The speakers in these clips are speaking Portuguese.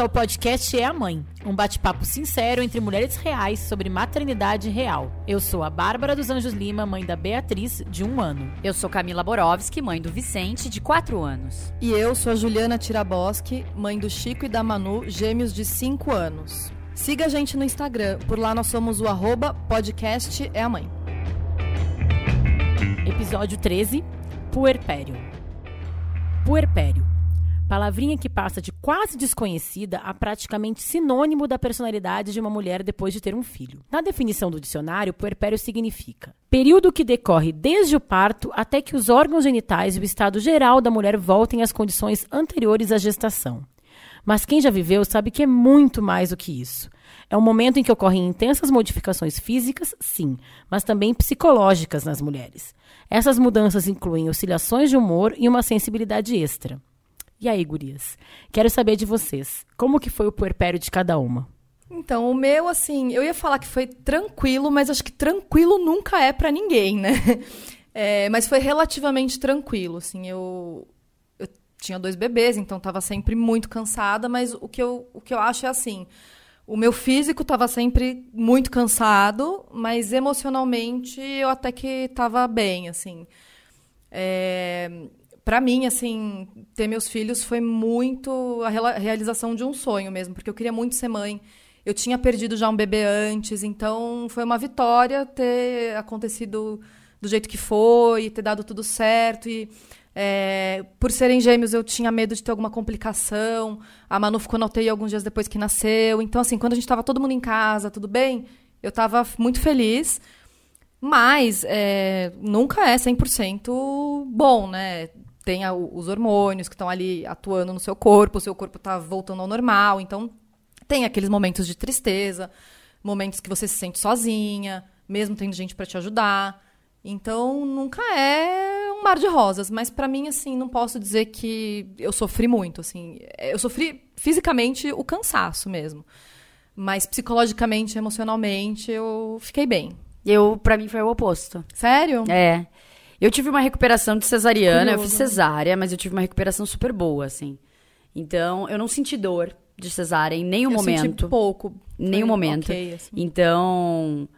ao podcast É a Mãe, um bate-papo sincero entre mulheres reais sobre maternidade real. Eu sou a Bárbara dos Anjos Lima, mãe da Beatriz, de um ano. Eu sou Camila Borowski, mãe do Vicente, de quatro anos. E eu sou a Juliana Tiraboski, mãe do Chico e da Manu, gêmeos de cinco anos. Siga a gente no Instagram, por lá nós somos o arroba podcast é a mãe. Episódio 13, Puerpério. Puerpério Palavrinha que passa de quase desconhecida a praticamente sinônimo da personalidade de uma mulher depois de ter um filho. Na definição do dicionário, puerpério significa período que decorre desde o parto até que os órgãos genitais e o estado geral da mulher voltem às condições anteriores à gestação. Mas quem já viveu sabe que é muito mais do que isso. É um momento em que ocorrem intensas modificações físicas, sim, mas também psicológicas nas mulheres. Essas mudanças incluem oscilações de humor e uma sensibilidade extra. E aí, gurias? Quero saber de vocês. Como que foi o puerpério de cada uma? Então, o meu, assim, eu ia falar que foi tranquilo, mas acho que tranquilo nunca é para ninguém, né? É, mas foi relativamente tranquilo, assim, eu, eu tinha dois bebês, então estava sempre muito cansada, mas o que eu, o que eu acho é assim, o meu físico estava sempre muito cansado, mas emocionalmente eu até que estava bem, assim. É, para mim, assim, ter meus filhos foi muito a realização de um sonho mesmo, porque eu queria muito ser mãe. Eu tinha perdido já um bebê antes, então foi uma vitória ter acontecido do jeito que foi, ter dado tudo certo. E é, por serem gêmeos, eu tinha medo de ter alguma complicação. A Manu ficou na UTI alguns dias depois que nasceu. Então, assim, quando a gente estava todo mundo em casa, tudo bem, eu estava muito feliz. Mas é, nunca é 100% bom, né? Tem a, os hormônios que estão ali atuando no seu corpo, o seu corpo está voltando ao normal. Então, tem aqueles momentos de tristeza, momentos que você se sente sozinha, mesmo tendo gente para te ajudar. Então, nunca é um mar de rosas, mas para mim assim, não posso dizer que eu sofri muito, assim. Eu sofri fisicamente o cansaço mesmo. Mas psicologicamente, emocionalmente, eu fiquei bem. Eu, para mim foi o oposto. Sério? É. Eu tive uma recuperação de cesariana, Curioso. eu fiz cesárea, mas eu tive uma recuperação super boa, assim. Então, eu não senti dor de cesárea em nenhum eu momento. Senti pouco. Nenhum momento. Okay, assim. Então,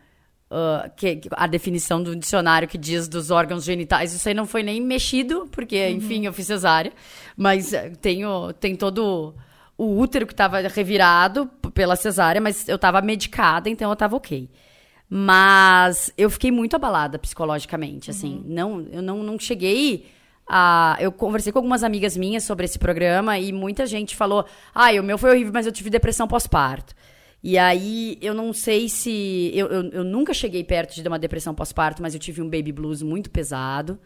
uh, que, a definição do dicionário que diz dos órgãos genitais, isso aí não foi nem mexido, porque, uhum. enfim, eu fiz cesárea. Mas eh, tenho, tem todo o útero que estava revirado pela cesárea, mas eu estava medicada, então eu estava ok. Mas eu fiquei muito abalada psicologicamente, assim. Uhum. Não, eu não, não cheguei a. Eu conversei com algumas amigas minhas sobre esse programa e muita gente falou: ah, o meu foi horrível, mas eu tive depressão pós-parto. E aí, eu não sei se. Eu, eu, eu nunca cheguei perto de uma depressão pós-parto, mas eu tive um baby blues muito pesado.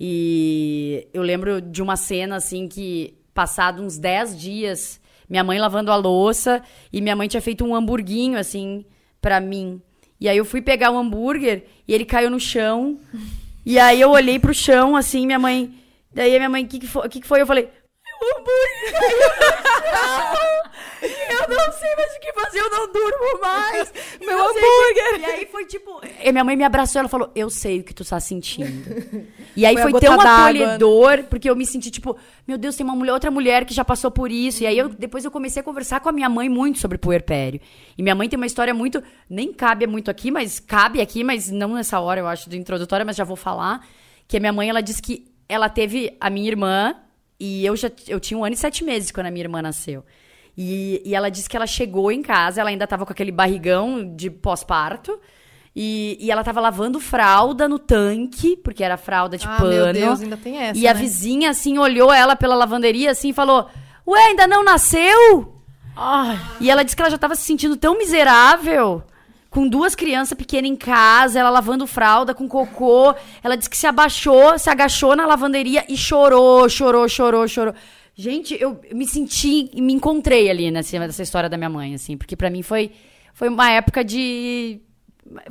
E eu lembro de uma cena, assim, que, passado uns 10 dias, minha mãe lavando a louça e minha mãe tinha feito um hamburguinho, assim, para mim. E aí eu fui pegar o hambúrguer e ele caiu no chão. E aí eu olhei pro chão, assim, minha mãe. Daí a minha mãe, o que, que, foi? que, que foi? Eu falei, hambúrguer! Eu não sei mais o que fazer, eu não durmo mais. Meu hambúrguer. E aí foi tipo. E minha mãe me abraçou ela falou: Eu sei o que tu tá sentindo. E aí foi, foi tão acolhedor, porque eu me senti tipo: Meu Deus, tem uma mulher, outra mulher que já passou por isso. E aí eu, depois eu comecei a conversar com a minha mãe muito sobre puerpério. E minha mãe tem uma história muito. Nem cabe muito aqui, mas cabe aqui, mas não nessa hora, eu acho, do introdutório, mas já vou falar. Que a minha mãe, ela disse que ela teve a minha irmã. E eu já eu tinha um ano e sete meses quando a minha irmã nasceu. E, e ela disse que ela chegou em casa, ela ainda tava com aquele barrigão de pós-parto. E, e, ela tava lavando fralda no tanque, porque era fralda de ah, pano. Meu Deus, ainda tem essa. E né? a vizinha, assim, olhou ela pela lavanderia assim e falou: Ué, ainda não nasceu? Ai. E ela disse que ela já tava se sentindo tão miserável. Com duas crianças pequenas em casa, ela lavando fralda com cocô. Ela disse que se abaixou, se agachou na lavanderia e chorou, chorou, chorou, chorou. Gente, eu me senti, me encontrei ali nessa, nessa história da minha mãe, assim, porque para mim foi, foi uma época de.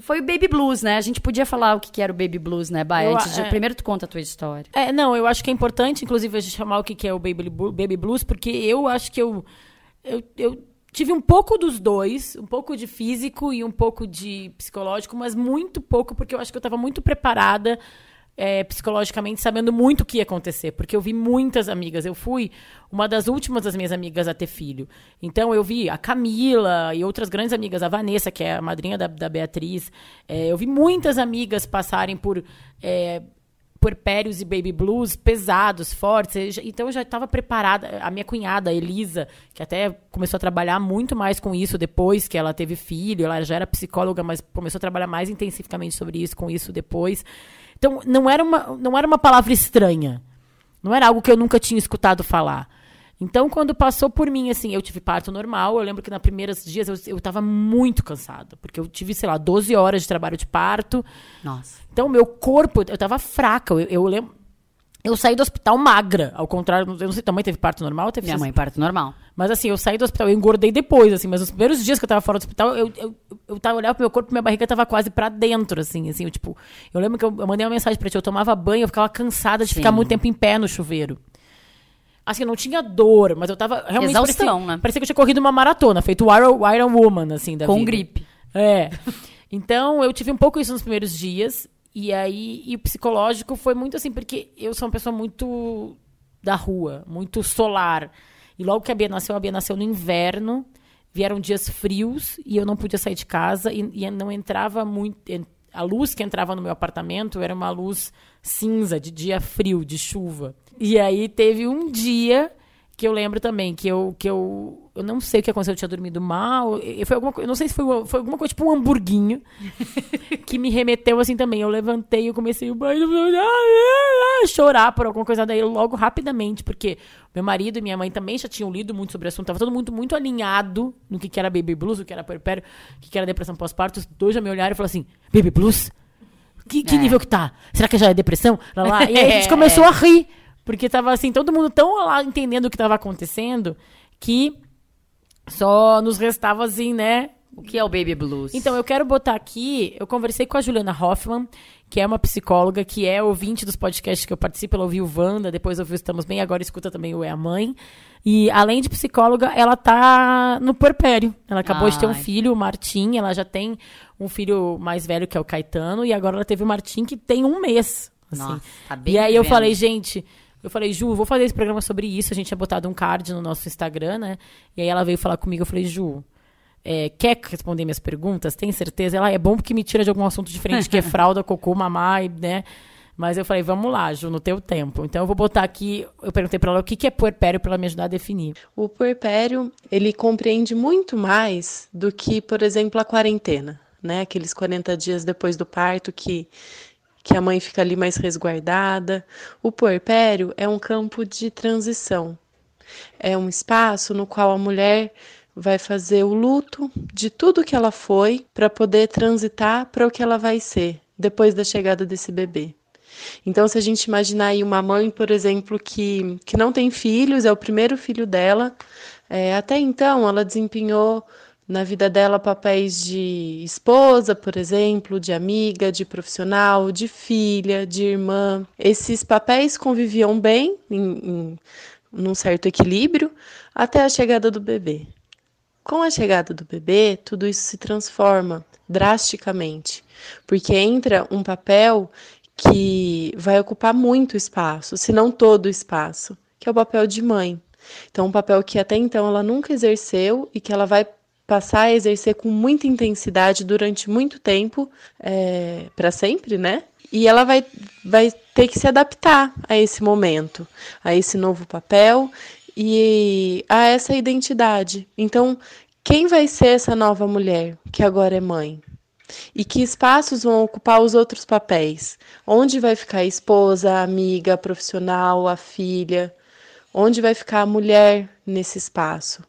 Foi o baby blues, né? A gente podia falar o que, era o baby blues, né, Baia? Antes de, é, primeiro tu conta a tua história. É, não, eu acho que é importante, inclusive, a gente chamar o que, é o baby, baby blues, porque eu acho que eu, eu, eu tive um pouco dos dois, um pouco de físico e um pouco de psicológico, mas muito pouco, porque eu acho que eu estava muito preparada é, psicologicamente sabendo muito o que ia acontecer, porque eu vi muitas amigas. Eu fui uma das últimas das minhas amigas a ter filho. Então eu vi a Camila e outras grandes amigas, a Vanessa, que é a madrinha da, da Beatriz. É, eu vi muitas amigas passarem por. É, puerpérios e baby blues pesados, fortes. Então eu já estava preparada. A minha cunhada, Elisa, que até começou a trabalhar muito mais com isso depois que ela teve filho, ela já era psicóloga, mas começou a trabalhar mais intensivamente sobre isso, com isso depois. Então, não era uma, não era uma palavra estranha. Não era algo que eu nunca tinha escutado falar. Então, quando passou por mim, assim, eu tive parto normal. Eu lembro que nos primeiros dias eu, eu tava muito cansada. Porque eu tive, sei lá, 12 horas de trabalho de parto. Nossa. Então, meu corpo, eu tava fraca. Eu, eu lembro. Eu saí do hospital magra, ao contrário, eu não sei, tua mãe teve parto normal? Teve Minha mãe parto normal. Mas assim, eu saí do hospital, eu engordei depois, assim, mas os primeiros dias que eu tava fora do hospital, eu, eu, eu tava olhando pro meu corpo, minha barriga tava quase pra dentro, assim, assim, eu, tipo, eu lembro que eu, eu mandei uma mensagem pra ti, eu tomava banho, eu ficava cansada de Sim. ficar muito tempo em pé no chuveiro. Assim, eu não tinha dor, mas eu tava realmente... Exaustão, parecia, né? Parecia que eu tinha corrido uma maratona, feito Iron, Iron Woman, assim, da Com vida. gripe. É. Então, eu tive um pouco isso nos primeiros dias, e aí, e o psicológico foi muito assim, porque eu sou uma pessoa muito da rua, muito solar. E logo que a Bia nasceu, a Bia nasceu no inverno, vieram dias frios e eu não podia sair de casa e, e não entrava muito. A luz que entrava no meu apartamento era uma luz cinza, de dia frio, de chuva. E aí teve um dia que eu lembro também que eu, que eu eu não sei o que aconteceu, eu tinha dormido mal. Foi alguma, eu não sei se foi, foi alguma coisa, tipo um hamburguinho, que me remeteu assim também. Eu levantei, eu comecei o banho, a chorar por alguma coisa daí logo rapidamente, porque meu marido e minha mãe também já tinham lido muito sobre o assunto, tava todo mundo muito alinhado no que, que era baby blues, o que era puerpério, o que, que era depressão pós-parto. Os dois já me olharam e falaram assim: baby blues? Que, que é. nível que tá? Será que já é depressão? Lá, lá. E aí a gente começou a rir, porque tava assim, todo mundo tão lá entendendo o que tava acontecendo que só nos restava assim, né? O que é o Baby Blues? Então, eu quero botar aqui. Eu conversei com a Juliana Hoffman, que é uma psicóloga, que é ouvinte dos podcasts que eu participo. Ela ouviu Wanda, depois ouviu Estamos Bem, agora escuta também o É a Mãe. E, além de psicóloga, ela tá no puerpério. Ela acabou Ai. de ter um filho, o Martim. Ela já tem um filho mais velho, que é o Caetano. E agora ela teve o Martim, que tem um mês. Assim. Nossa, tá E aí eu falei, gente eu falei, Ju, vou fazer esse programa sobre isso. A gente tinha botado um card no nosso Instagram, né? E aí ela veio falar comigo. Eu falei, Ju, é, quer responder minhas perguntas? Tem certeza? Ela, é bom porque me tira de algum assunto diferente, que é fralda, cocô, mamá, né? Mas eu falei, vamos lá, Ju, no teu tempo. Então eu vou botar aqui, eu perguntei para ela o que, que é puerpério para ela me ajudar a definir. O puerpério, ele compreende muito mais do que, por exemplo, a quarentena, né? Aqueles 40 dias depois do parto que que a mãe fica ali mais resguardada. O puerpério é um campo de transição. É um espaço no qual a mulher vai fazer o luto de tudo que ela foi para poder transitar para o que ela vai ser depois da chegada desse bebê. Então, se a gente imaginar aí uma mãe, por exemplo, que, que não tem filhos, é o primeiro filho dela, é, até então ela desempenhou na vida dela papéis de esposa, por exemplo, de amiga, de profissional, de filha, de irmã. Esses papéis conviviam bem, em, em num certo equilíbrio, até a chegada do bebê. Com a chegada do bebê, tudo isso se transforma drasticamente, porque entra um papel que vai ocupar muito espaço, se não todo o espaço, que é o papel de mãe. Então, um papel que até então ela nunca exerceu e que ela vai passar a exercer com muita intensidade durante muito tempo, é, para sempre, né? E ela vai, vai ter que se adaptar a esse momento, a esse novo papel e a essa identidade. Então, quem vai ser essa nova mulher que agora é mãe? E que espaços vão ocupar os outros papéis? Onde vai ficar a esposa, a amiga, a profissional, a filha? Onde vai ficar a mulher nesse espaço?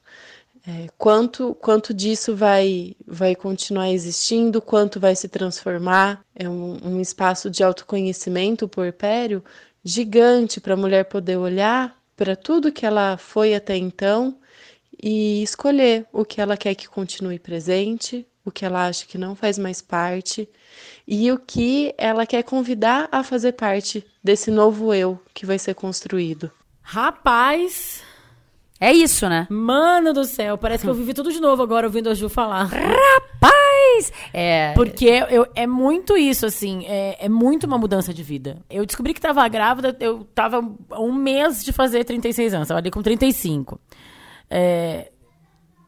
É, quanto, quanto disso vai, vai continuar existindo, quanto vai se transformar. É um, um espaço de autoconhecimento puerpério gigante para a mulher poder olhar para tudo que ela foi até então e escolher o que ela quer que continue presente, o que ela acha que não faz mais parte e o que ela quer convidar a fazer parte desse novo eu que vai ser construído. Rapaz, é isso, né? Mano do céu, parece que eu vivi tudo de novo agora ouvindo a Ju falar. Rapaz! É... Porque eu, é muito isso, assim, é, é muito uma mudança de vida. Eu descobri que tava grávida, eu tava um mês de fazer 36 anos, tava ali com 35. É,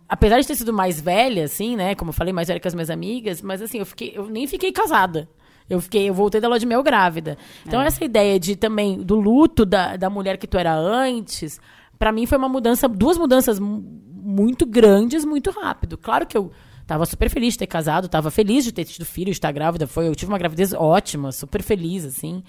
apesar de ter sido mais velha, assim, né? Como eu falei, mais velha que as minhas amigas, mas assim, eu, fiquei, eu nem fiquei casada. Eu fiquei, eu voltei da lua de mel grávida. Então, é. essa ideia de também do luto da, da mulher que tu era antes, para mim foi uma mudança, duas mudanças muito grandes, muito rápido. Claro que eu tava super feliz de ter casado, tava feliz de ter tido filho, de estar grávida. Foi, eu tive uma gravidez ótima, super feliz, assim.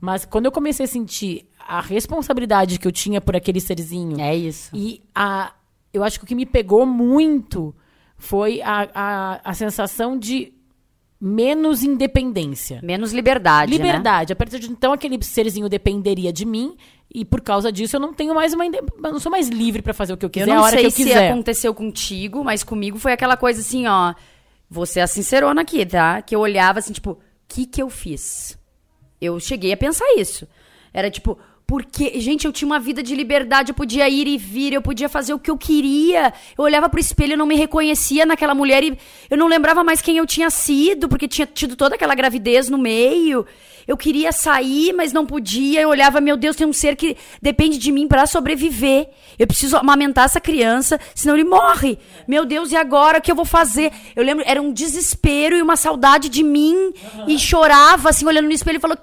Mas quando eu comecei a sentir a responsabilidade que eu tinha por aquele serzinho. É isso. E a, eu acho que o que me pegou muito foi a, a, a sensação de menos independência. Menos liberdade. Né? Liberdade. Né? A partir de então, aquele serzinho dependeria de mim. E por causa disso, eu não tenho mais uma. Eu não sou mais livre para fazer o que eu quiser. Eu não a hora sei que eu se quiser. aconteceu contigo, mas comigo foi aquela coisa assim, ó. Você é a sincerona aqui, tá? Que eu olhava assim, tipo, o que que eu fiz? Eu cheguei a pensar isso. Era tipo, porque, gente, eu tinha uma vida de liberdade, eu podia ir e vir, eu podia fazer o que eu queria. Eu olhava pro espelho e não me reconhecia naquela mulher e eu não lembrava mais quem eu tinha sido, porque tinha tido toda aquela gravidez no meio. Eu queria sair, mas não podia. Eu olhava, meu Deus, tem um ser que depende de mim para sobreviver. Eu preciso amamentar essa criança, senão ele morre. Meu Deus, e agora o que eu vou fazer? Eu lembro, era um desespero e uma saudade de mim. E chorava, assim, olhando no espelho e falou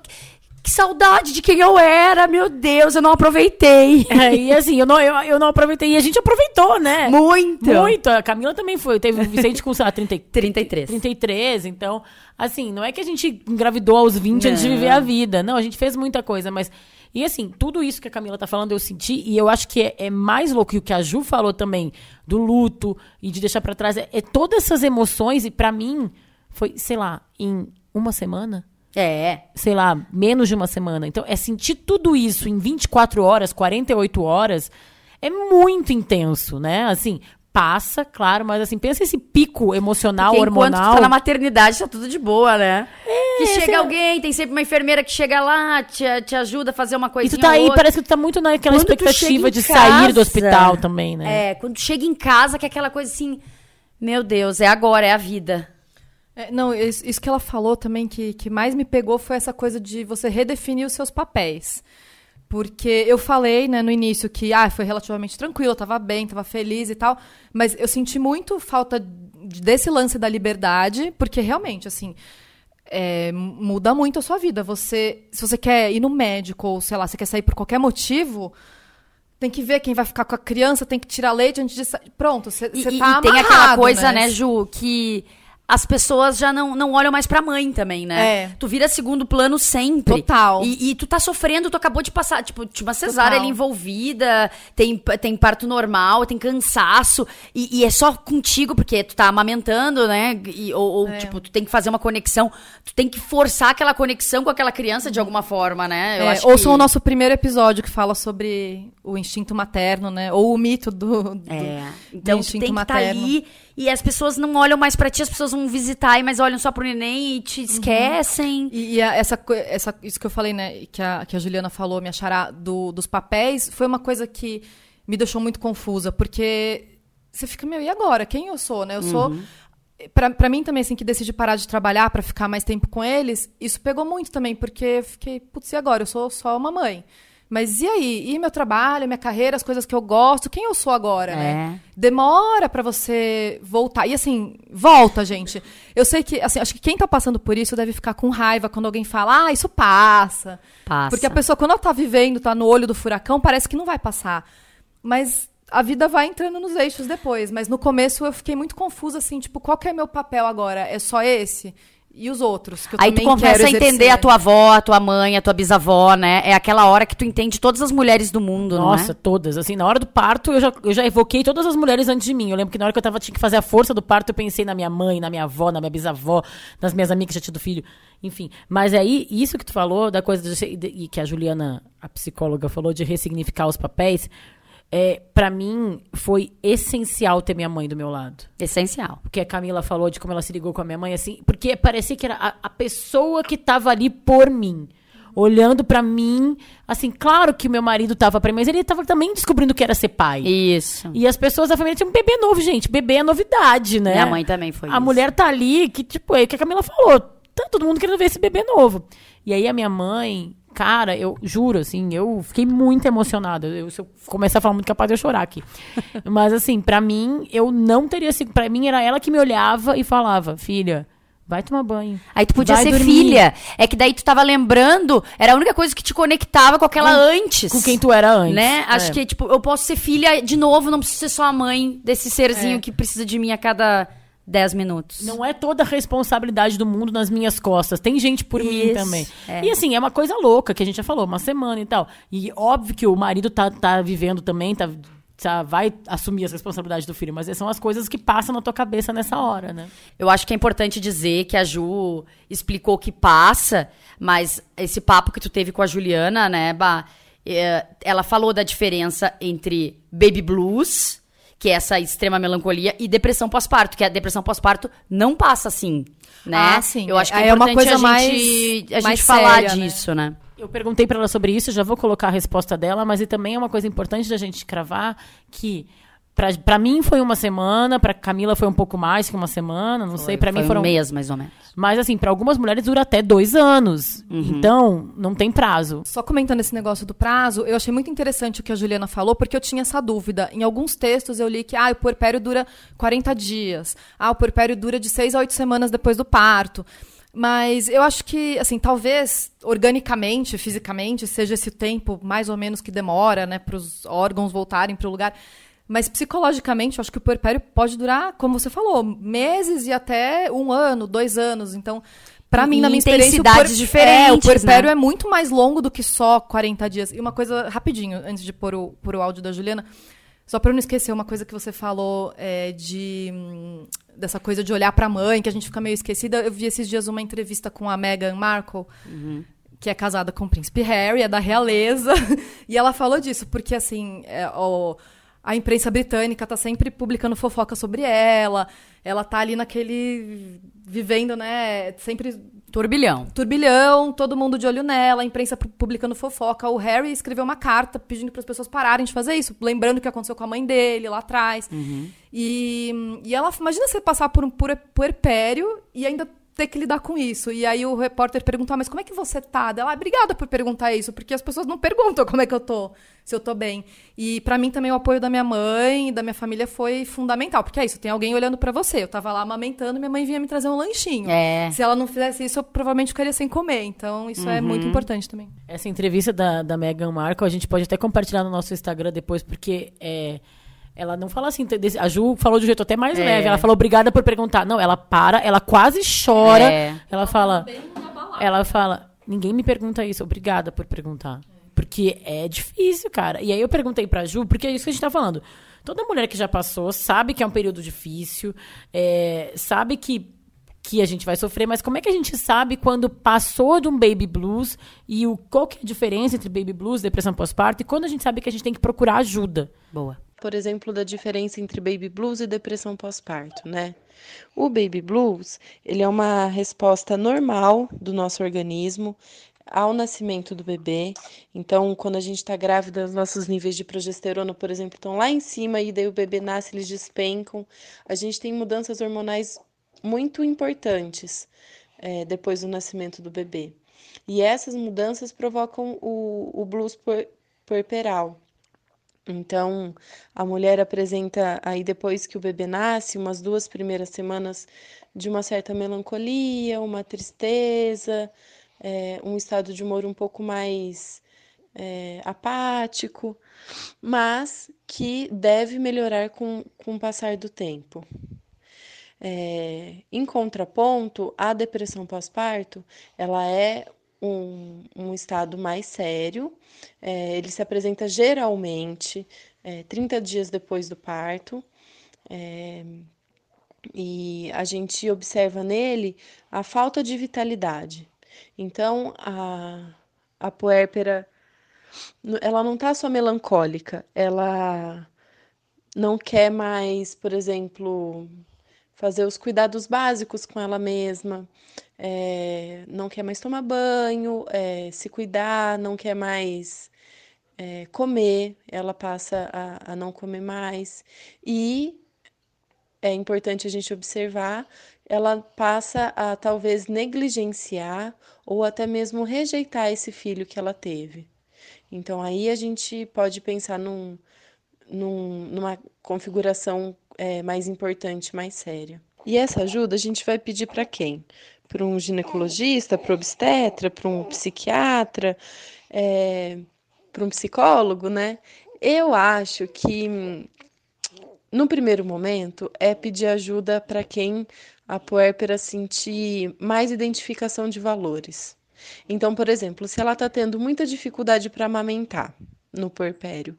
que saudade de quem eu era, meu Deus, eu não aproveitei. É, e assim, eu não, eu, eu não aproveitei. E a gente aproveitou, né? Muito. Muito. A Camila também foi. Teve o Vicente com, sei lá, 30, 33. 33. Então, assim, não é que a gente engravidou aos 20 não. antes de viver a vida. Não, a gente fez muita coisa, mas. E assim, tudo isso que a Camila tá falando eu senti, e eu acho que é, é mais louco que o que a Ju falou também, do luto e de deixar para trás, é, é todas essas emoções, e para mim, foi, sei lá, em uma semana, é. Sei lá, menos de uma semana. Então, é sentir tudo isso em 24 horas, 48 horas, é muito intenso, né? Assim, passa, claro, mas assim, pensa esse pico emocional, Porque hormonal. Enquanto tu tá na maternidade, tá tudo de boa, né? É, que chega alguém, tem sempre uma enfermeira que chega lá, te, te ajuda a fazer uma coisa. E tu tá aí, parece que tu tá muito naquela quando expectativa de casa, sair do hospital também, né? É, quando tu chega em casa, que é aquela coisa assim, meu Deus, é agora, é a vida. É, não, isso, que ela falou também que, que mais me pegou foi essa coisa de você redefinir os seus papéis. Porque eu falei, né, no início que ah, foi relativamente tranquilo, eu tava bem, tava feliz e tal, mas eu senti muito falta desse lance da liberdade, porque realmente, assim, é, muda muito a sua vida. Você, se você quer ir no médico ou, sei lá, você quer sair por qualquer motivo, tem que ver quem vai ficar com a criança, tem que tirar leite antes de sair. Pronto, você tá e, amarrado, tem aquela coisa, né, né Ju, que as pessoas já não, não olham mais pra mãe também, né? É. Tu vira segundo plano sempre. Total. E, e tu tá sofrendo, tu acabou de passar, tipo, tinha uma cesárea Total. ali envolvida, tem, tem parto normal, tem cansaço, e, e, é só contigo, porque tu tá amamentando, né? E, ou, ou é. tipo, tu tem que fazer uma conexão, tu tem que forçar aquela conexão com aquela criança de alguma forma, né? Eu é, acho ouçam que... o nosso primeiro episódio que fala sobre o instinto materno, né? Ou o mito do, do, é. então, do instinto tem que tá materno. Tá aí e as pessoas não olham mais para ti, as pessoas vão visitar, mas olham só pro neném e te uhum. esquecem. Uhum. E, e essa, essa, isso que eu falei, né, que a, que a Juliana falou, me achará, do, dos papéis, foi uma coisa que me deixou muito confusa, porque você fica, meu, e agora? Quem eu sou, né? Eu uhum. sou para mim também, assim, que decidi parar de trabalhar para ficar mais tempo com eles, isso pegou muito também, porque eu fiquei, putz, e agora? Eu sou só uma mãe. Mas e aí? E meu trabalho, minha carreira, as coisas que eu gosto? Quem eu sou agora, né? é. né? Demora para você voltar. E assim, volta, gente. Eu sei que, assim, acho que quem tá passando por isso deve ficar com raiva quando alguém fala, ah, isso passa. Passa. Porque a pessoa, quando ela tá vivendo, tá no olho do furacão, parece que não vai passar. Mas a vida vai entrando nos eixos depois. Mas no começo eu fiquei muito confusa, assim, tipo, qual que é meu papel agora? É só esse? E os outros. Que eu Aí tu começa a entender a tua avó, a tua mãe, a tua bisavó, né? É aquela hora que tu entende todas as mulheres do mundo, Nossa, é? todas. Assim, na hora do parto, eu já, eu já evoquei todas as mulheres antes de mim. Eu lembro que na hora que eu tava, tinha que fazer a força do parto, eu pensei na minha mãe, na minha avó, na minha bisavó, nas minhas amigas que já tido filho. Enfim. Mas aí, isso que tu falou, da coisa de, de, que a Juliana, a psicóloga, falou de ressignificar os papéis é, para mim foi essencial ter minha mãe do meu lado. Essencial. Porque a Camila falou de como ela se ligou com a minha mãe, assim, porque parecia que era a, a pessoa que estava ali por mim. olhando para mim, assim, claro que o meu marido tava para mim, mas ele tava também descobrindo que era ser pai. Isso. E as pessoas da família tinham um bebê novo, gente. Bebê é novidade, né? Minha mãe também foi A isso. mulher tá ali, que tipo, é o que a Camila falou, tá todo mundo querendo ver esse bebê novo. E aí a minha mãe, cara, eu juro, assim, eu fiquei muito emocionada. Eu, se eu começar a falar muito, capaz de eu chorar aqui. Mas assim, para mim, eu não teria sido, para mim era ela que me olhava e falava, filha, Vai tomar banho. Aí tu podia Vai ser dormir. filha. É que daí tu tava lembrando, era a única coisa que te conectava com aquela antes. Com quem tu era antes. Né? Acho É. que, tipo, eu posso ser filha de novo, não preciso ser só a mãe desse serzinho que precisa de mim a cada 10 minutos. Não é toda a responsabilidade do mundo nas minhas costas. Tem gente por mim Isso, também. é. E assim, é uma coisa louca que a gente já falou, uma semana e tal. E óbvio que o marido tá, tá vivendo também, tá, tá- vai assumir as responsabilidades do filho, mas são as coisas que passam na tua cabeça nessa hora, né? Eu acho que é importante dizer que a Ju explicou o que passa, mas esse papo que tu teve com a Juliana, né, Bah, é, ela falou da diferença entre baby blues, que é essa extrema melancolia, e depressão pós-parto, que a depressão pós-parto não passa assim, né? Ah, sim. Eu acho que é, É uma coisa a mais- gente, a mais gente falar séria, né? disso, né? Eu perguntei pra ela sobre isso, já vou colocar a resposta dela, mas e também é uma coisa importante da gente cravar que pra, pra mim foi uma semana, pra Camila foi um pouco mais que uma semana, não sei, pra Foi mim foram um mês, mais ou menos. Mas assim, pra algumas mulheres dura até dois anos. Então, não tem prazo. Só comentando esse negócio do prazo, eu achei muito interessante o que a Juliana falou, porque eu tinha essa dúvida. Em alguns textos eu li que ah, o puerpério dura 40 dias. Ah, o puerpério dura de 6 a 8 semanas depois do parto. Mas eu acho que, assim, talvez organicamente, fisicamente, seja esse tempo mais ou menos que demora, né, para os órgãos voltarem para o lugar. Mas psicologicamente, eu acho que o puerpério pode durar, como você falou, meses e até um ano, dois anos. Então, para mim, na minha experiência, o puer- diferentes, É, o puerpério né? é muito mais longo do que só 40 dias. E uma coisa, rapidinho, antes de pôr o, pôr o áudio da Juliana, só para eu não esquecer, uma coisa que você falou é, de hum, dessa coisa de olhar para a mãe, que a gente fica meio esquecida. Eu vi esses dias uma entrevista com a Meghan Markle, que é casada com o príncipe Harry, é da realeza, e ela falou disso, porque assim, é, o- a imprensa britânica tá sempre publicando fofoca sobre ela, ela tá ali naquele vivendo, né, sempre Turbilhão. turbilhão, todo mundo de olho nela, a imprensa pu- publicando fofoca. O Harry escreveu uma carta pedindo para as pessoas pararem de fazer isso, lembrando o que aconteceu com a mãe dele lá atrás. E, e ela, imagina você passar por um puerpério e ainda ter que lidar com isso. E aí o repórter perguntou, "Ah, mas como é que você tá? Ela, "Ah, obrigada por perguntar isso, porque as pessoas não perguntam como é que eu tô, se eu tô bem. E para mim também o apoio da minha mãe e da minha família foi fundamental, porque é isso, tem alguém olhando para você. Eu tava lá amamentando, minha mãe vinha me trazer um lanchinho. É. Se ela não fizesse isso, eu provavelmente ficaria sem comer. Então, isso é muito importante também. Essa entrevista da, da Meghan Markle, a gente pode até compartilhar no nosso Instagram depois, porque é, ela não fala assim. A Ju falou de um jeito até mais É. leve. Ela falou obrigada por perguntar. Não, ela para, ela quase chora. É. Ela fala. Ela fala: ninguém me pergunta isso, obrigada por perguntar. Porque é difícil, cara. E aí eu perguntei pra Ju, porque é isso que a gente tá falando. Toda mulher que já passou sabe que é um período difícil, é, sabe que que a gente vai sofrer, mas como é que a gente sabe quando passou de um baby blues e o, qual que é a diferença entre baby blues, depressão pós-parto, e quando a gente sabe que a gente tem que procurar ajuda? Boa. Por exemplo, da diferença entre baby blues e depressão pós-parto, né? O baby blues, ele é uma resposta normal do nosso organismo ao nascimento do bebê. Então, quando a gente está grávida, os nossos níveis de progesterona, por exemplo, estão lá em cima e daí o bebê nasce, eles despencam. A gente tem mudanças hormonais muito importantes eh, depois do nascimento do bebê. E essas mudanças provocam o, o blues puer- puerperal, então, a mulher apresenta aí depois que o bebê nasce, umas duas primeiras semanas de uma certa melancolia, uma tristeza, eh, um estado de humor um pouco mais eh, apático, mas que deve melhorar com, com o passar do tempo. É, em contraponto, a depressão pós-parto, ela é um, um estado mais sério, é, ele se apresenta geralmente é, 30 dias depois do parto, é, e a gente observa nele a falta de vitalidade. Então, a, a puérpera, ela não está só melancólica, ela não quer mais, por exemplo, fazer os cuidados básicos com ela mesma, é, não quer mais tomar banho, é, se cuidar, não quer mais é, comer, ela passa a, a não comer mais. E é importante a gente observar, ela passa a talvez negligenciar ou até mesmo rejeitar esse filho que ela teve. Então aí a gente pode pensar num, num, numa configuração é, mais importante, mais séria. E essa ajuda a gente vai pedir para quem? Para um ginecologista, para obstetra, para um psiquiatra, é, para um psicólogo, né? Eu acho que no primeiro momento é pedir ajuda para quem a puérpera sentir mais identificação de valores. Então, por exemplo, se ela está tendo muita dificuldade para amamentar no puerpério,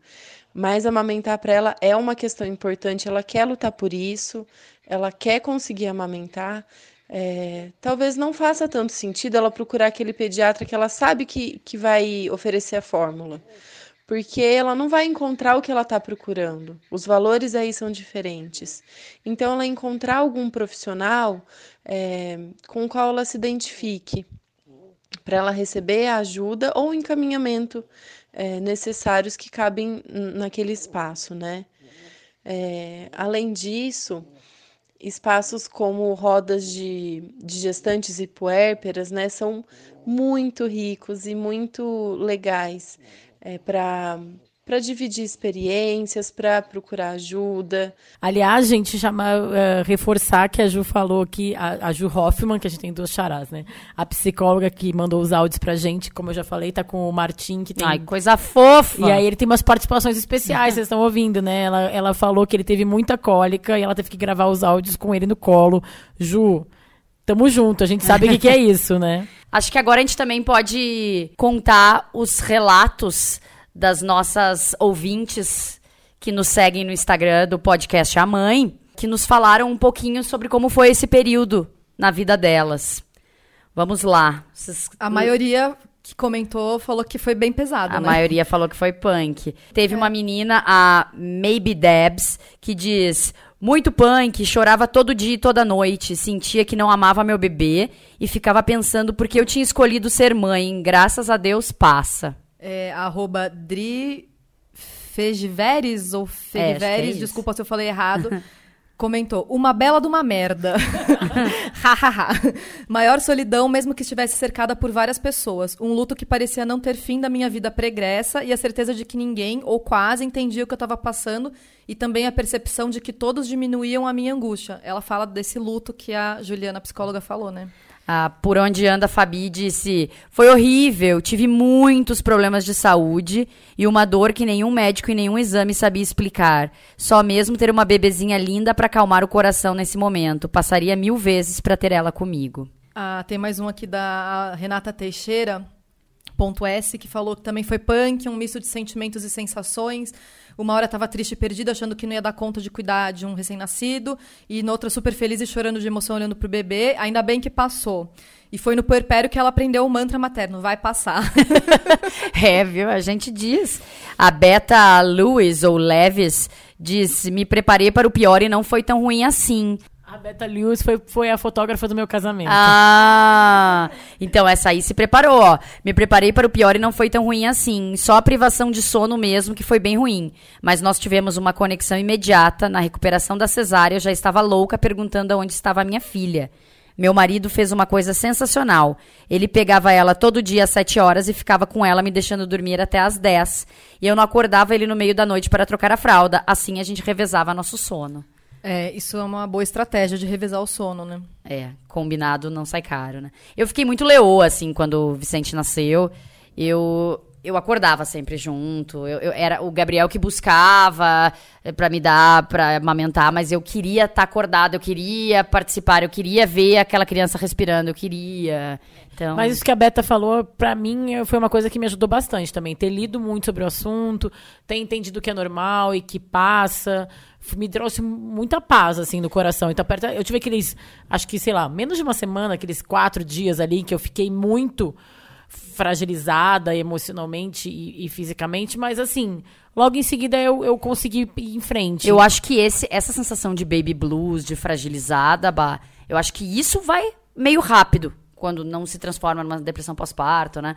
mas amamentar para ela é uma questão importante, ela quer lutar por isso, ela quer conseguir amamentar. É, talvez não faça tanto sentido ela procurar aquele pediatra que ela sabe que, que vai oferecer a fórmula, porque ela não vai encontrar o que ela está procurando. Os valores aí são diferentes. Então, ela encontrar algum profissional é, com o qual ela se identifique, para ela receber a ajuda ou encaminhamento é, necessários que cabem naquele espaço, né? É, além disso, espaços como rodas de, de gestantes e puérperas, né, são muito ricos e muito legais é, para para dividir experiências, para procurar ajuda. Aliás, gente, chama, uh, reforçar que a Ju falou que a, a, Ju Hoffman, que a gente tem duas charás, né? A psicóloga que mandou os áudios pra gente, como eu já falei, tá com o Martim, que tem. Ai, coisa fofa! E aí ele tem umas participações especiais, vocês estão ouvindo, né? Ela, ela falou que ele teve muita cólica e ela teve que gravar os áudios com ele no colo. Ju, tamo junto, a gente sabe o que, que é isso, né? Acho que agora a gente também pode contar os relatos das nossas ouvintes que nos seguem no Instagram do podcast A Mãe, que nos falaram um pouquinho sobre como foi esse período na vida delas. Vamos lá. Vocês... A maioria que comentou falou que foi bem pesado, A né? maioria falou que foi punk. Teve é. uma menina, a Maybe Debs, que diz: muito punk, chorava todo dia e toda noite, sentia que não amava meu bebê e ficava pensando porque eu tinha escolhido ser mãe. Graças a Deus passa é, arroba Dri Fegiveres ou Fegiveres, é, é desculpa se eu falei errado. comentou: Uma bela de uma merda. Maior solidão, mesmo que estivesse cercada por várias pessoas. Um luto que parecia não ter fim da minha vida pregressa e a certeza de que ninguém, ou quase, entendia o que eu estava passando e também a percepção de que todos diminuíam a minha angústia. Ela fala desse luto que a Juliana, a psicóloga, falou, né? Ah, por onde anda a Fabi disse: Foi horrível, tive muitos problemas de saúde e uma dor que nenhum médico e nenhum exame sabia explicar. Só mesmo ter uma bebezinha linda para acalmar o coração nesse momento. Passaria mil vezes para ter ela comigo. Ah, tem mais um aqui da Renata Teixeira, ponto S, que falou que também foi punk, um misto de sentimentos e sensações. Uma hora estava triste e perdida, achando que não ia dar conta de cuidar de um recém-nascido. E noutra super feliz e chorando de emoção olhando pro bebê. Ainda bem que passou. E foi no puerpério que ela aprendeu o mantra materno, vai passar. é, viu? A gente diz. A Beta Lewis, ou Levis, diz: Me preparei para o pior e não foi tão ruim assim. A Beta Lewis foi, foi a fotógrafa do meu casamento. Ah! Então essa aí se preparou, ó. Me preparei para o pior e não foi tão ruim assim. Só a privação de sono mesmo que foi bem ruim. Mas nós tivemos uma conexão imediata. Na recuperação da cesárea, eu já estava louca perguntando onde estava a minha filha. Meu marido fez uma coisa sensacional. Ele pegava ela todo dia às 7 horas e ficava com ela me deixando dormir até às 10. E eu não acordava ele no meio da noite para trocar a fralda. Assim a gente revezava nosso sono. É, isso é uma boa estratégia de revezar o sono, né? É, combinado não sai caro, né? Eu fiquei muito leoa, assim, quando o Vicente nasceu. Eu, eu acordava sempre junto. Eu, eu era o Gabriel que buscava eh, para me dar, para amamentar, mas eu queria estar tá acordada, eu queria participar, eu queria ver aquela criança respirando, eu queria. Então... Mas isso que a Beta falou, para mim, foi uma coisa que me ajudou bastante também. Ter lido muito sobre o assunto, ter entendido que é normal e que passa me trouxe muita paz, assim, no coração. Então, eu tive aqueles, acho que, sei lá, menos de uma semana, aqueles quatro dias ali, que eu fiquei muito fragilizada emocionalmente e, e, fisicamente, mas assim, logo em seguida eu, eu consegui ir em frente. Eu acho que esse, essa sensação de baby blues, de fragilizada, bah, eu acho que isso vai meio rápido quando não se transforma numa depressão pós-parto, né?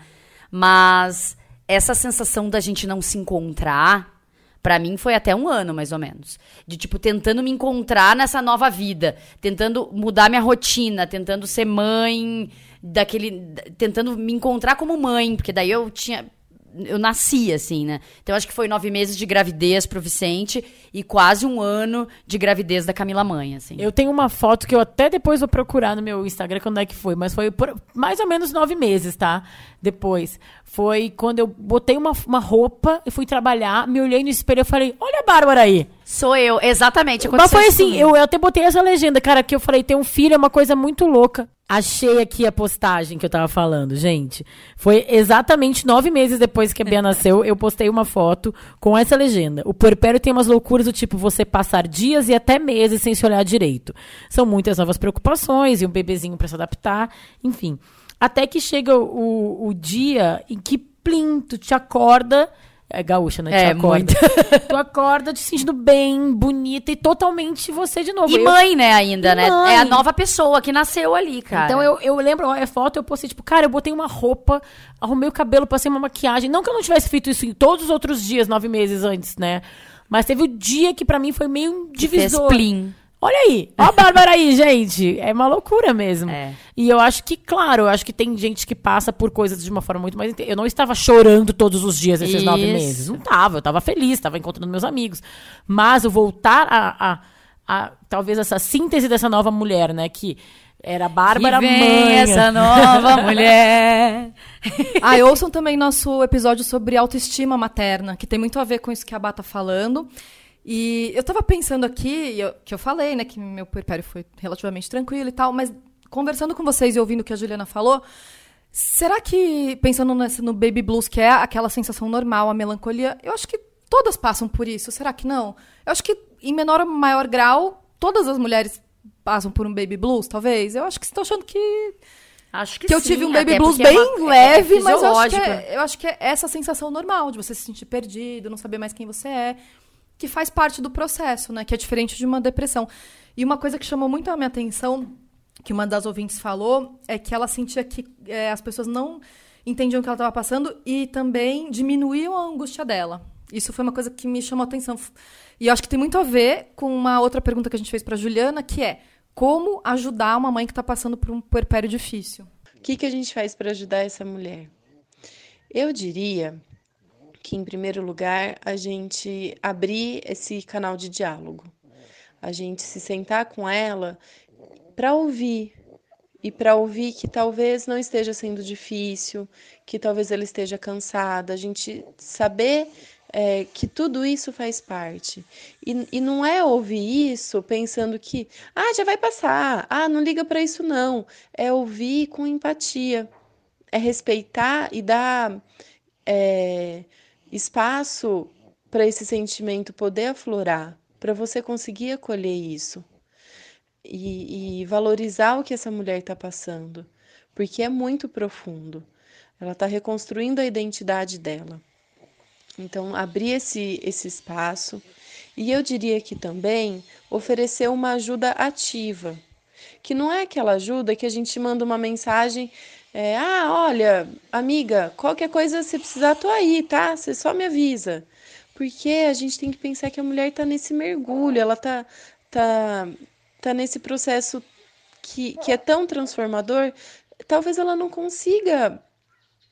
Mas essa sensação da gente não se encontrar, para mim foi até um ano, mais ou menos. De, tipo, tentando me encontrar nessa nova vida. Tentando mudar minha rotina, tentando ser mãe daquele. Tentando me encontrar como mãe, porque daí eu tinha eu nasci, assim, né? Então, acho que foi nove meses de gravidez pro Vicente e quase um ano de gravidez da Camila Mãe, assim. Eu tenho uma foto que eu até depois vou procurar no meu Instagram quando é que foi, mas foi mais ou menos nove meses, tá? Depois. Foi quando eu botei uma, uma roupa e fui trabalhar, me olhei no espelho e falei, olha a Bárbara aí. Sou eu, exatamente. Mas foi assim, eu, eu até botei essa legenda, cara, que eu falei, ter um filho é uma coisa muito louca. Achei aqui a postagem que eu tava falando, gente. Foi exatamente nove meses depois que a Bia nasceu, eu postei uma foto com essa legenda. O puerpério tem umas loucuras do tipo você passar dias e até meses sem se olhar direito. São muitas novas preocupações e um bebezinho para se adaptar, enfim. Até que chega o, o dia em que plinto te acorda é gaúcha, né? É, acorda. muito. tu acorda te sentindo bem, bonita e totalmente você de novo. E eu... mãe, né, ainda, e né? Mãe. É a nova pessoa que nasceu ali, cara. Então eu, eu lembro, a foto, eu postei, tipo, cara, eu botei uma roupa, arrumei o cabelo, passei uma maquiagem. Não que eu não tivesse feito isso em todos os outros dias, nove meses antes, né? Mas teve o dia que para mim foi meio um divisor. Fez plim. Olha aí, ó a Bárbara aí, gente. É uma loucura mesmo. É. E eu acho que, claro, eu acho que tem gente que passa por coisas de uma forma muito mais. Eu não estava chorando todos os dias esses Isso. nove meses. Não estava, eu estava feliz, estava encontrando meus amigos. Mas o voltar a, a, a, talvez essa síntese dessa nova mulher, né? Que era a Bárbara que vem mãe. essa nova mulher. ah, ouçam também nosso episódio sobre autoestima materna, que tem muito a ver com isso que a Bá tá falando. E eu tava pensando aqui, eu, que eu falei, né, que meu puerpério foi relativamente tranquilo e tal, mas conversando com vocês e ouvindo o que a Juliana falou, será que, pensando nesse, no baby blues, que é aquela sensação normal, a melancolia, eu acho que todas passam por isso, será que não? Eu acho que, em menor ou maior grau, todas as mulheres passam por um baby blues, talvez. Eu acho que estão achando que. Acho que, que sim, eu tive um baby blues bem é uma, leve, é mas eu acho, é, eu acho, que é, essa sensação normal de você se sentir perdido, não saber mais quem você é que faz parte do processo, né? Que é diferente de uma depressão. E uma coisa que chamou muito a minha atenção, que uma das ouvintes falou, é que ela sentia que é, as pessoas não entendiam o que ela estava passando e também diminuíam a angústia dela. Isso foi uma coisa que me chamou a atenção. E eu acho que tem muito a ver com uma outra pergunta que a gente fez para Juliana, que é como ajudar uma mãe que está passando por um puerpério difícil. O que, que a gente faz para ajudar essa mulher? Eu diria que, em primeiro lugar, a gente abrir esse canal de diálogo, a gente se sentar com ela para ouvir e para ouvir que talvez não esteja sendo difícil, que talvez ela esteja cansada, a gente saber é, que tudo isso faz parte. E, e não é ouvir isso pensando que, ah, já vai passar, ah, não liga para isso não. É ouvir com empatia, é respeitar e dar. É, espaço para esse sentimento poder aflorar, para você conseguir acolher isso e, e valorizar o que essa mulher está passando, porque é muito profundo. Ela está reconstruindo a identidade dela. Então, abrir esse, esse espaço. E eu diria que também oferecer uma ajuda ativa, que não é aquela ajuda que a gente manda uma mensagem é, ah, olha, amiga, qualquer coisa você precisar, tô aí, tá? Você só me avisa. Porque a gente tem que pensar que a mulher tá nesse mergulho, ela tá, tá, tá nesse processo que, que é tão transformador, talvez ela não consiga,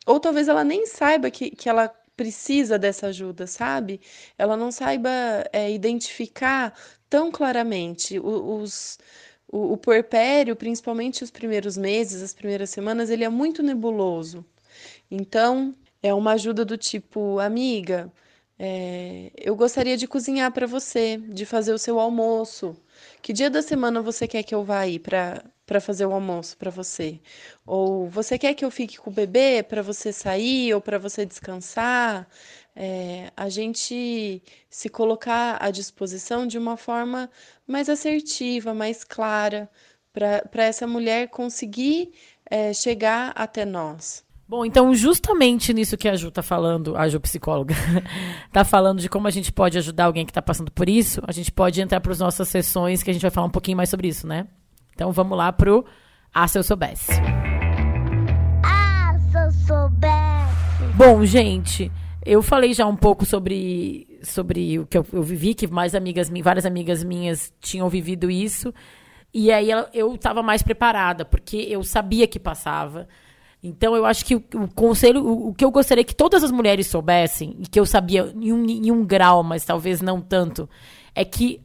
ou talvez ela nem saiba que, que ela precisa dessa ajuda, sabe? Ela não saiba é, identificar tão claramente os o, o puerpério, principalmente os primeiros meses, as primeiras semanas, ele é muito nebuloso. Então, é uma ajuda do tipo, amiga, é, eu gostaria de cozinhar para você, de fazer o seu almoço. Que dia da semana você quer que eu vá aí para para fazer o almoço para você? Ou você quer que eu fique com o bebê para você sair ou para você descansar? é, a gente se colocar à disposição de uma forma mais assertiva, mais clara, para essa mulher conseguir é, chegar até nós. Bom, então justamente nisso que a Ju tá falando, a Ju psicóloga, tá falando de como a gente pode ajudar alguém que tá passando por isso, a gente pode entrar para as nossas sessões que a gente vai falar um pouquinho mais sobre isso, né? Então vamos lá pro Ah, se eu soubesse. Ah, se eu soubesse. Bom, gente, eu falei já um pouco sobre, sobre o que eu, eu vivi, que mais amigas, várias amigas minhas tinham vivido isso. E aí eu estava mais preparada, porque eu sabia que passava. Então, eu acho que o, o conselho, o, o, que eu gostaria que todas as mulheres soubessem, e que eu sabia em um, em um grau, mas talvez não tanto, é que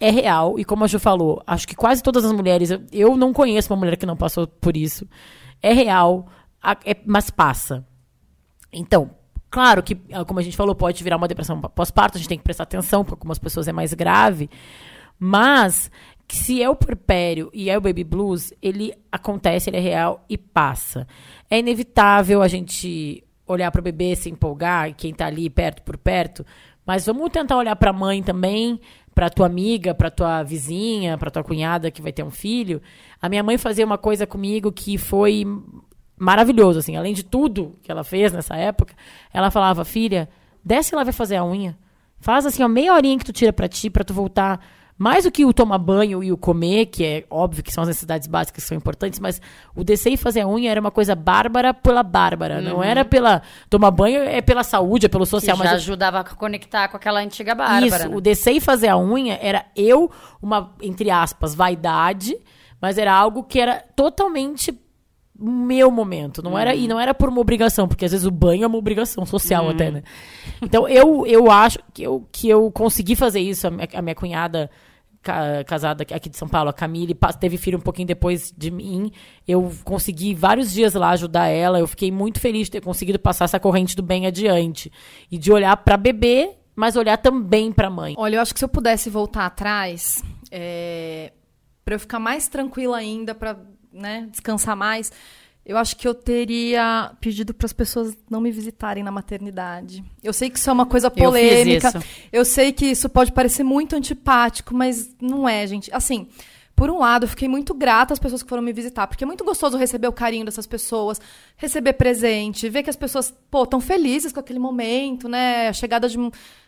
é real, e como a Ju falou, acho que quase todas as mulheres, eu, não conheço uma mulher que não passou por isso, é real, é, mas passa. Então, claro que, como a gente falou, pode virar uma depressão pós-parto, a gente tem que prestar atenção, porque algumas pessoas é mais grave, mas se é o puerpério e é o baby blues, ele acontece, ele é real e passa. É inevitável a gente olhar para o bebê, se empolgar, quem está ali perto por perto, mas vamos tentar olhar para a mãe também, para tua amiga, para tua vizinha, para tua cunhada que vai ter um filho. A minha mãe fazia uma coisa comigo que foi maravilhoso, assim, além de tudo que ela fez nessa época, ela falava: "Filha, desce lá vai fazer a unha. Faz assim, ó, meia horinha que tu tira para ti, para tu voltar mais do que o tomar banho e o comer, que é óbvio que são as necessidades básicas que são importantes, mas o descer e fazer a unha era uma coisa bárbara pela bárbara. Uhum. Não era pela. Tomar banho é pela saúde, é pelo social. Que já mas ajudava a conectar com aquela antiga bárbara. Isso, né? o descer e fazer a unha era eu, uma, entre aspas, vaidade, mas era algo que era totalmente meu momento. Não uhum. era, e não era por uma obrigação, porque às vezes o banho é uma obrigação social uhum. até, né? Então eu, eu acho que eu, que eu consegui fazer isso. A minha, a minha cunhada casada aqui de São Paulo, a Camille, teve filho um pouquinho depois de mim. Eu consegui vários dias lá ajudar ela. Eu fiquei muito feliz de ter conseguido passar essa corrente do bem adiante. E de olhar para bebê, mas olhar também para mãe. Olha, eu acho que se eu pudesse voltar atrás, é... para eu ficar mais tranquila ainda, para né, descansar mais, eu acho que eu teria pedido para as pessoas não me visitarem na maternidade. Eu sei que isso é uma coisa polêmica. Eu, eu, sei que isso pode parecer muito antipático, mas não é, gente. Assim, por um lado, eu fiquei muito grata às pessoas que foram me visitar, porque é muito gostoso receber o carinho dessas pessoas, receber presente, ver que as pessoas, pô, estão felizes com aquele momento, né? A chegada de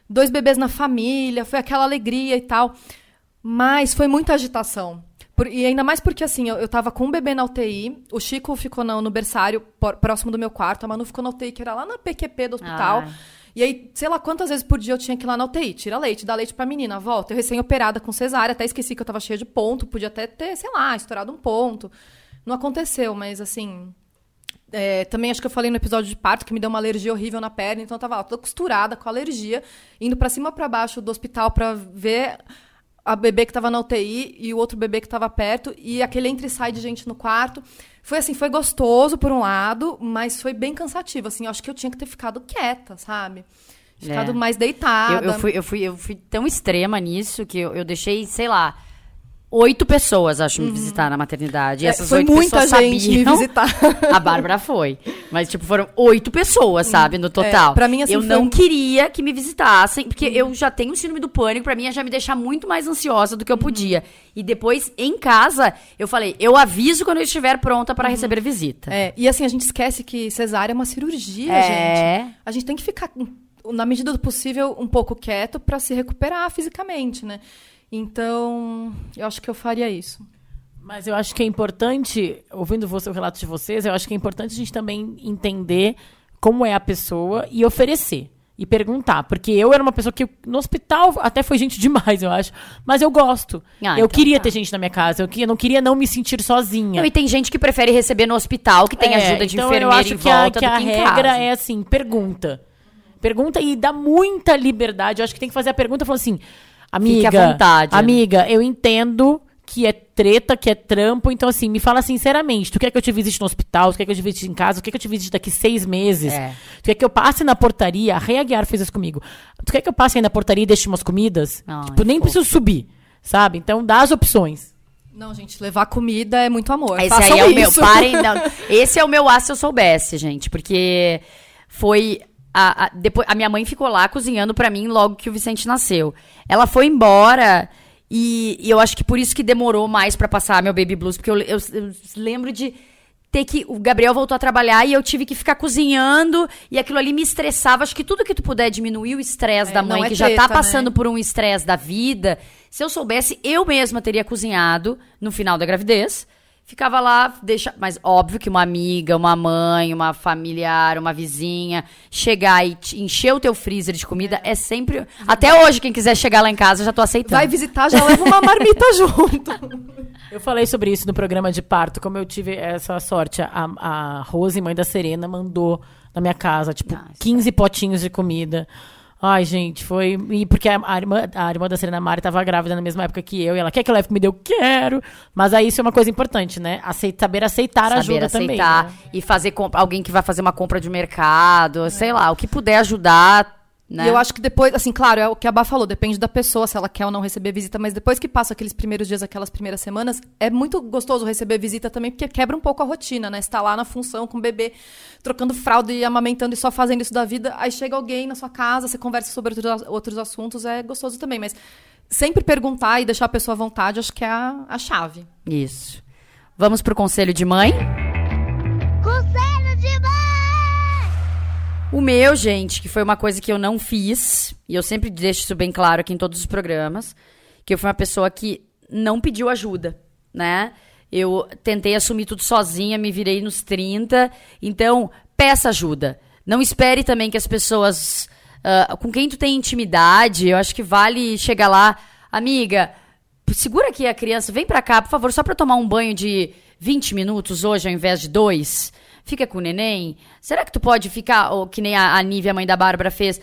dois bebês na família, foi aquela alegria e tal. Mas foi muita agitação. Por, e ainda mais porque, assim, eu, eu tava com um bebê na UTI, o Chico ficou no, no berçário, por, próximo do meu quarto, a Manu ficou na UTI, que era lá na PQP do hospital. Ah. E aí, sei lá quantas vezes por dia eu tinha que ir lá na UTI. Tira leite, dá leite pra menina, volta. Eu recém-operada com cesárea, até esqueci que eu tava cheia de ponto, podia até ter, sei lá, estourado um ponto. Não aconteceu, mas assim. É, também acho que eu falei no episódio de parto que me deu uma alergia horrível na perna, então eu tava lá, toda costurada com alergia, indo para cima para baixo do hospital para ver a bebê que estava na UTI e o outro bebê que estava perto e aquele entre e sai de gente no quarto. Foi assim, foi gostoso por um lado, mas foi bem cansativo, assim, eu acho que eu tinha que ter ficado quieta, sabe? Ficado é. mais deitada. Eu, eu, fui, eu, fui, eu fui tão extrema nisso que eu, eu deixei, sei lá, oito pessoas, acho, me uhum. visitar na maternidade. E é, essas foi oito muita pessoas gente sabiam. me visitar. A Bárbara foi. Mas, tipo, foram oito pessoas, sabe, no total. É, pra mim, assim, eu não queria que me visitassem, porque uhum. eu já tenho síndrome do pânico, pra mim ia já me deixar muito mais ansiosa do que eu uhum. podia. E depois, em casa, eu falei, eu aviso quando eu estiver pronta para uhum. receber visita. É, e assim, a gente esquece que cesárea é uma cirurgia, é. gente. A gente tem que ficar, na medida do possível, um pouco quieto para se recuperar fisicamente, né? Então, eu acho que eu faria isso. Mas eu acho que é importante, ouvindo você, o relato de vocês, eu acho que é importante a gente também entender como é a pessoa e oferecer. E perguntar. Porque eu era uma pessoa que no hospital até foi gente demais, eu acho. Mas eu gosto. Ah, eu então queria tá. ter gente na minha casa. Eu, não queria não me sentir sozinha. Não, e tem gente que prefere receber no hospital, que tem é, ajuda de então enfermeira eu acho que volta a, que a regra é assim, pergunta. Pergunta e dá muita liberdade. Eu acho que tem que fazer a pergunta falando assim Amiga, Fique à vontade. Amiga, eu entendo que é treta, que é trampo. Então, assim, me fala sinceramente. Tu quer que eu te visite no hospital? Tu quer que eu te visite em casa? Tu quer que eu te visite daqui seis meses? É. Tu quer que eu passe na portaria? A Rei Aguiar fez isso comigo. Tu quer que eu passe aí na portaria e deixe umas comidas? Ai, tipo, nem preciso subir, sabe? Então, dá as opções. Não, gente, levar comida é muito amor. Esse Façam aí é isso. o meu. Parem, não. Esse é o meu A se eu soubesse, gente. Porque foi a, a, depois, a minha mãe ficou lá cozinhando para mim logo que o Vicente nasceu. Ela foi embora e, e eu acho que por isso que demorou mais para passar meu baby blues, porque eu, eu, eu, lembro de ter que. O Gabriel voltou a trabalhar e eu tive que ficar cozinhando e aquilo ali me estressava. Acho que tudo que tu puder diminuir o estresse É, da mãe, é que já tá treta, passando né? por um estresse da vida. Se eu soubesse, eu mesma teria cozinhado no final da gravidez. Ficava lá, deixa. Mas óbvio que uma amiga, uma mãe, uma familiar, uma vizinha, chegar e te- encher o teu freezer de comida é, sempre. Até hoje, quem quiser chegar lá em casa, eu já tô aceitando. Vai visitar, já leva uma marmita junto. Eu falei sobre isso no programa de parto, como eu tive essa sorte. A, a Rose, mãe da Serena, mandou na minha casa, tipo, Nossa. 15 potinhos de comida. Ai, gente, foi. E porque a, a irmã, a irmã da Serena Mari tava grávida na mesma época que eu, e ela quer que eu leve comida, eu quero. Mas aí isso é uma coisa importante, né? Saber aceitar Saber ajuda aceitar também. né? e fazer alguém que vai fazer uma compra de mercado, sei lá, o que puder ajudar, né? E eu acho que depois, assim, claro, é o que a Bá falou, depende da pessoa, se ela quer ou não receber visita, mas depois que passa aqueles primeiros dias, aquelas primeiras semanas, é muito gostoso receber visita também, porque quebra um pouco a rotina, né? Você tá lá na função com o bebê, trocando fralda e amamentando e só fazendo isso da vida, aí chega alguém na sua casa, você conversa sobre outros, outros assuntos, é gostoso também, mas sempre perguntar e deixar a pessoa à vontade, acho que é a, a chave. Isso. Vamos pro conselho de mãe? O meu, gente, que foi uma coisa que eu não fiz, e eu sempre deixo isso bem claro aqui em todos os programas, que eu fui uma pessoa que não pediu ajuda, né? Eu tentei assumir tudo sozinha, me virei nos 30, então peça ajuda. Não espere também que as pessoas ah, com quem tu tem intimidade, eu acho que vale chegar lá, amiga, segura aqui a criança, vem pra cá, por favor, só pra tomar um banho de 20 minutos hoje ao invés de dois. Fica com o neném. Será que tu pode ficar, ou que nem a, a Nívia, a mãe da Bárbara, fez?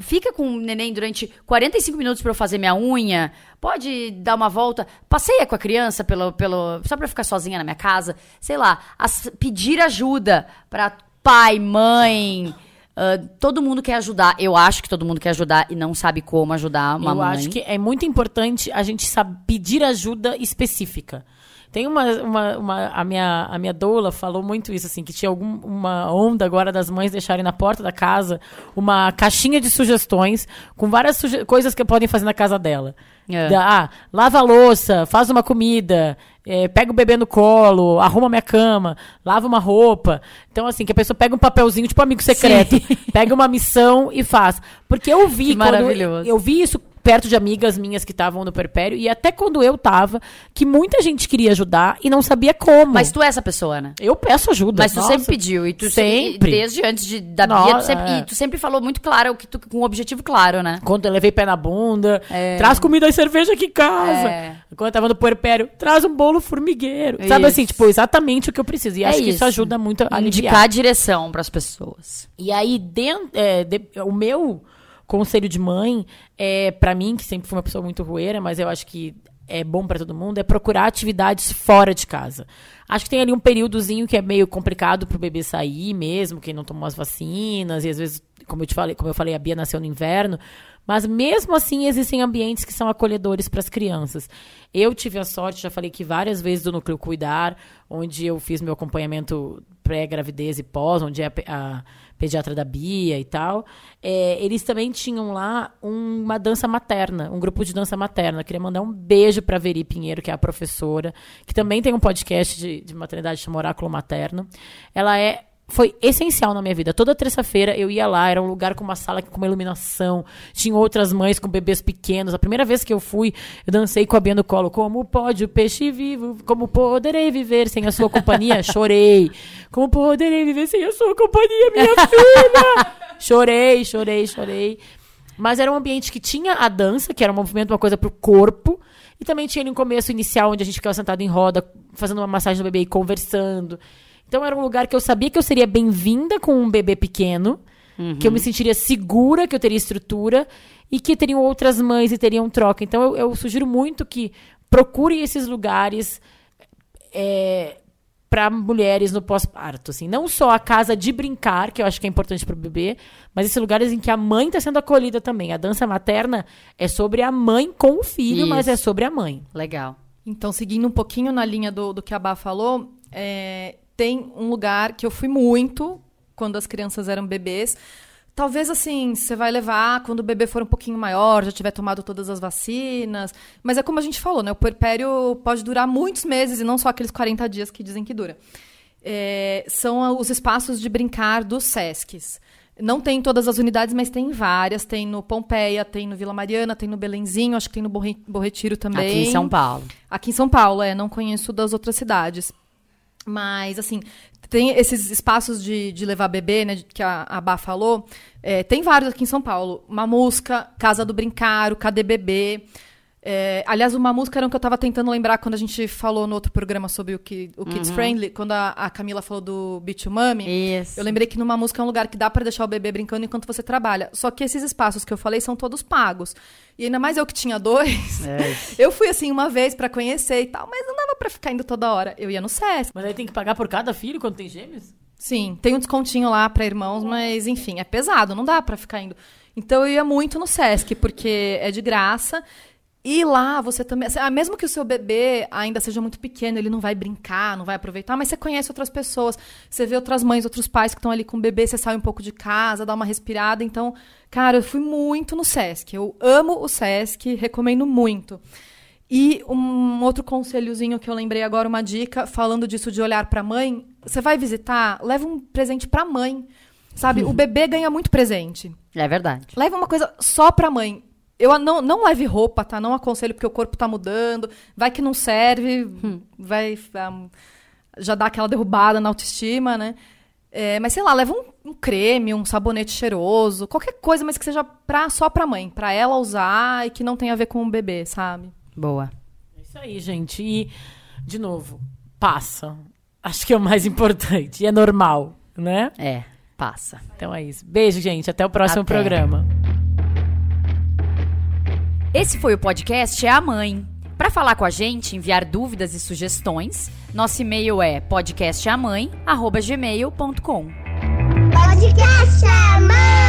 Fica com o neném durante 45 minutos pra eu fazer minha unha. Pode dar uma volta. Passeia com a criança pelo, pelo só pra eu ficar sozinha na minha casa. Sei lá. as- pedir ajuda pra pai, mãe. ah, todo mundo quer ajudar. Eu acho que todo mundo quer ajudar e não sabe como ajudar uma eu mãe. acho que é muito importante a gente saber pedir ajuda específica. Tem uma, uma, uma- a minha a minha doula falou muito isso assim, que tinha alguma uma onda agora das mães deixarem na porta da casa uma caixinha de sugestões com várias suge- coisas que podem fazer na casa dela. É. Da- ah, lava a louça, faz uma comida, eh, pega o bebê no colo, arruma minha cama, lava uma roupa. Então, assim, que a pessoa pega um papelzinho, tipo amigo secreto, pega uma missão e faz. Porque eu vi, maravilhoso. eu vi isso perto de amigas minhas que estavam no perpério, e até quando eu tava, que muita gente queria ajudar e não sabia como. Mas tu é essa pessoa, né? eu peço ajuda. Mas tu nossa. sempre pediu. E tu Sempre. Desde antes de, da Nossa, Bia, tu sempre, é. e tu sempre falou muito claro, o que tu, com um objetivo claro, né? Quando eu levei pé na bunda, traz comida e cerveja aqui em casa. É. Quando eu tava no puerpério, traz um bolo formigueiro. Sabe assim, Isso. tipo, exatamente o que eu preciso. E É acho que isso isso. ajuda muito a aliviar. Indicar a direção pras pessoas. E aí, dentro, é, de- o meu conselho de mãe, é para mim, que sempre fui uma pessoa muito rueira, mas eu acho que é bom para todo mundo, é procurar atividades fora de casa. Acho que tem ali um períodozinho que é meio complicado pro bebê sair mesmo, quem não tomou as vacinas, e às vezes, como eu te falei, como eu falei, a Bia nasceu no inverno, mas mesmo assim existem ambientes que são acolhedores para as crianças. Eu tive a sorte, já falei que várias vezes do Núcleo Cuidar, onde eu fiz meu acompanhamento pré-gravidez e pós, onde é a, a pediatra da Bia e tal, é, eles também tinham lá uma dança materna, um grupo de dança materna. Queria mandar um beijo para Veri Pinheiro, que é a professora, que também tem um podcast de, de maternidade chamado Oráculo Materno. Ela é foi essencial na minha vida. Toda terça-feira eu ia lá, era um lugar com uma sala com uma iluminação, tinha outras mães com bebês pequenos. A primeira vez que eu fui, eu dancei com a Bia no colo. Como pode o peixe vivo? Como poderei viver sem a sua companhia? Chorei. Como poderei viver sem a sua companhia, minha filha? chorei, chorei, chorei. Mas era um ambiente que tinha a dança, que era um movimento, uma coisa pro corpo. E também tinha ali um começo inicial, onde a gente ficava sentado em roda, fazendo uma massagem no bebê e conversando. Então era um lugar que eu sabia que eu seria bem-vinda com um bebê pequeno, que eu me sentiria segura, que eu teria estrutura e que teriam outras mães e teriam troca. Então eu, eu sugiro muito que procurem esses lugares para mulheres no pós-parto, assim, não só a casa de brincar, que eu acho que é importante para o bebê, mas esses lugares em que a mãe está sendo acolhida também. A dança materna é sobre a mãe com o filho, mas Isso. é sobre a mãe. Legal. Então, seguindo um pouquinho na linha do, do que a Bá falou, é, tem um lugar que eu fui muito quando as crianças eram bebês. Talvez assim, você vai levar quando o bebê for um pouquinho maior, já tiver tomado todas as vacinas. Mas é como a gente falou, né? O puerpério pode durar muitos meses e não só aqueles 40 dias que dizem que dura. é, são os espaços de brincar dos SESCs. Não tem em todas as unidades, mas tem várias. Tem no Pompeia, tem no Vila Mariana, tem no Belenzinho, acho que tem no Borretiro também. Aqui em São Paulo. Aqui em São Paulo, é. Não conheço das outras cidades. Mas, assim, tem esses espaços de, de levar bebê, né, que a, a Bá falou. É, tem vários aqui em São Paulo. Mamusca, Casa do Brincar, o Bebê. É, aliás, uma música era um que eu estava tentando lembrar quando a gente falou no outro programa sobre o, que, o Kids uhum. Friendly, quando a, a, Camila falou do Beat to Mummy. Isso. Eu lembrei que numa música é um lugar que dá para deixar o bebê brincando enquanto você trabalha. Só que esses espaços que eu falei são todos pagos. E ainda mais eu que tinha dois. É. eu fui assim uma vez para conhecer e tal, mas não dava para ficar indo toda hora. Eu ia no SESC. Mas aí tem que pagar por cada filho quando tem gêmeos? Sim, tem um descontinho lá para irmãos, mas enfim, é pesado, não dá para ficar indo. Então eu ia muito no SESC, porque é de graça. E lá você também. Assim, ah, mesmo que o seu bebê ainda seja muito pequeno, ele não vai brincar, não vai aproveitar, mas você conhece outras pessoas, você vê outras mães, outros pais que estão ali com o bebê, você sai um pouco de casa, dá uma respirada. Então, cara, eu fui muito no Sesc. Eu amo o Sesc, recomendo muito. E um outro conselhozinho que eu lembrei agora, uma dica, falando disso de olhar para a mãe, você vai visitar, leva um presente para a mãe. Sabe, o bebê ganha muito presente. É verdade. Leva uma coisa só para a mãe. Eu não, não leve roupa, tá? Não aconselho porque o corpo tá mudando. Vai que não serve, hum. vai um, já dá aquela derrubada na autoestima, né? É, mas sei lá, leva um, um, creme, um sabonete cheiroso, qualquer coisa, mas que seja pra, só pra mãe, pra ela usar e que não tenha a ver com o bebê, sabe? Boa. É isso aí, gente. E, de novo, passa. Acho que é o mais importante. E é normal, né? É, passa. Então é isso. Beijo, gente. Até o próximo Até. programa. Esse foi o podcast É a Mãe. Para falar com a gente, enviar dúvidas e sugestões, nosso e-mail é podcasteamãe@gmail.com. Podcast é a Mãe.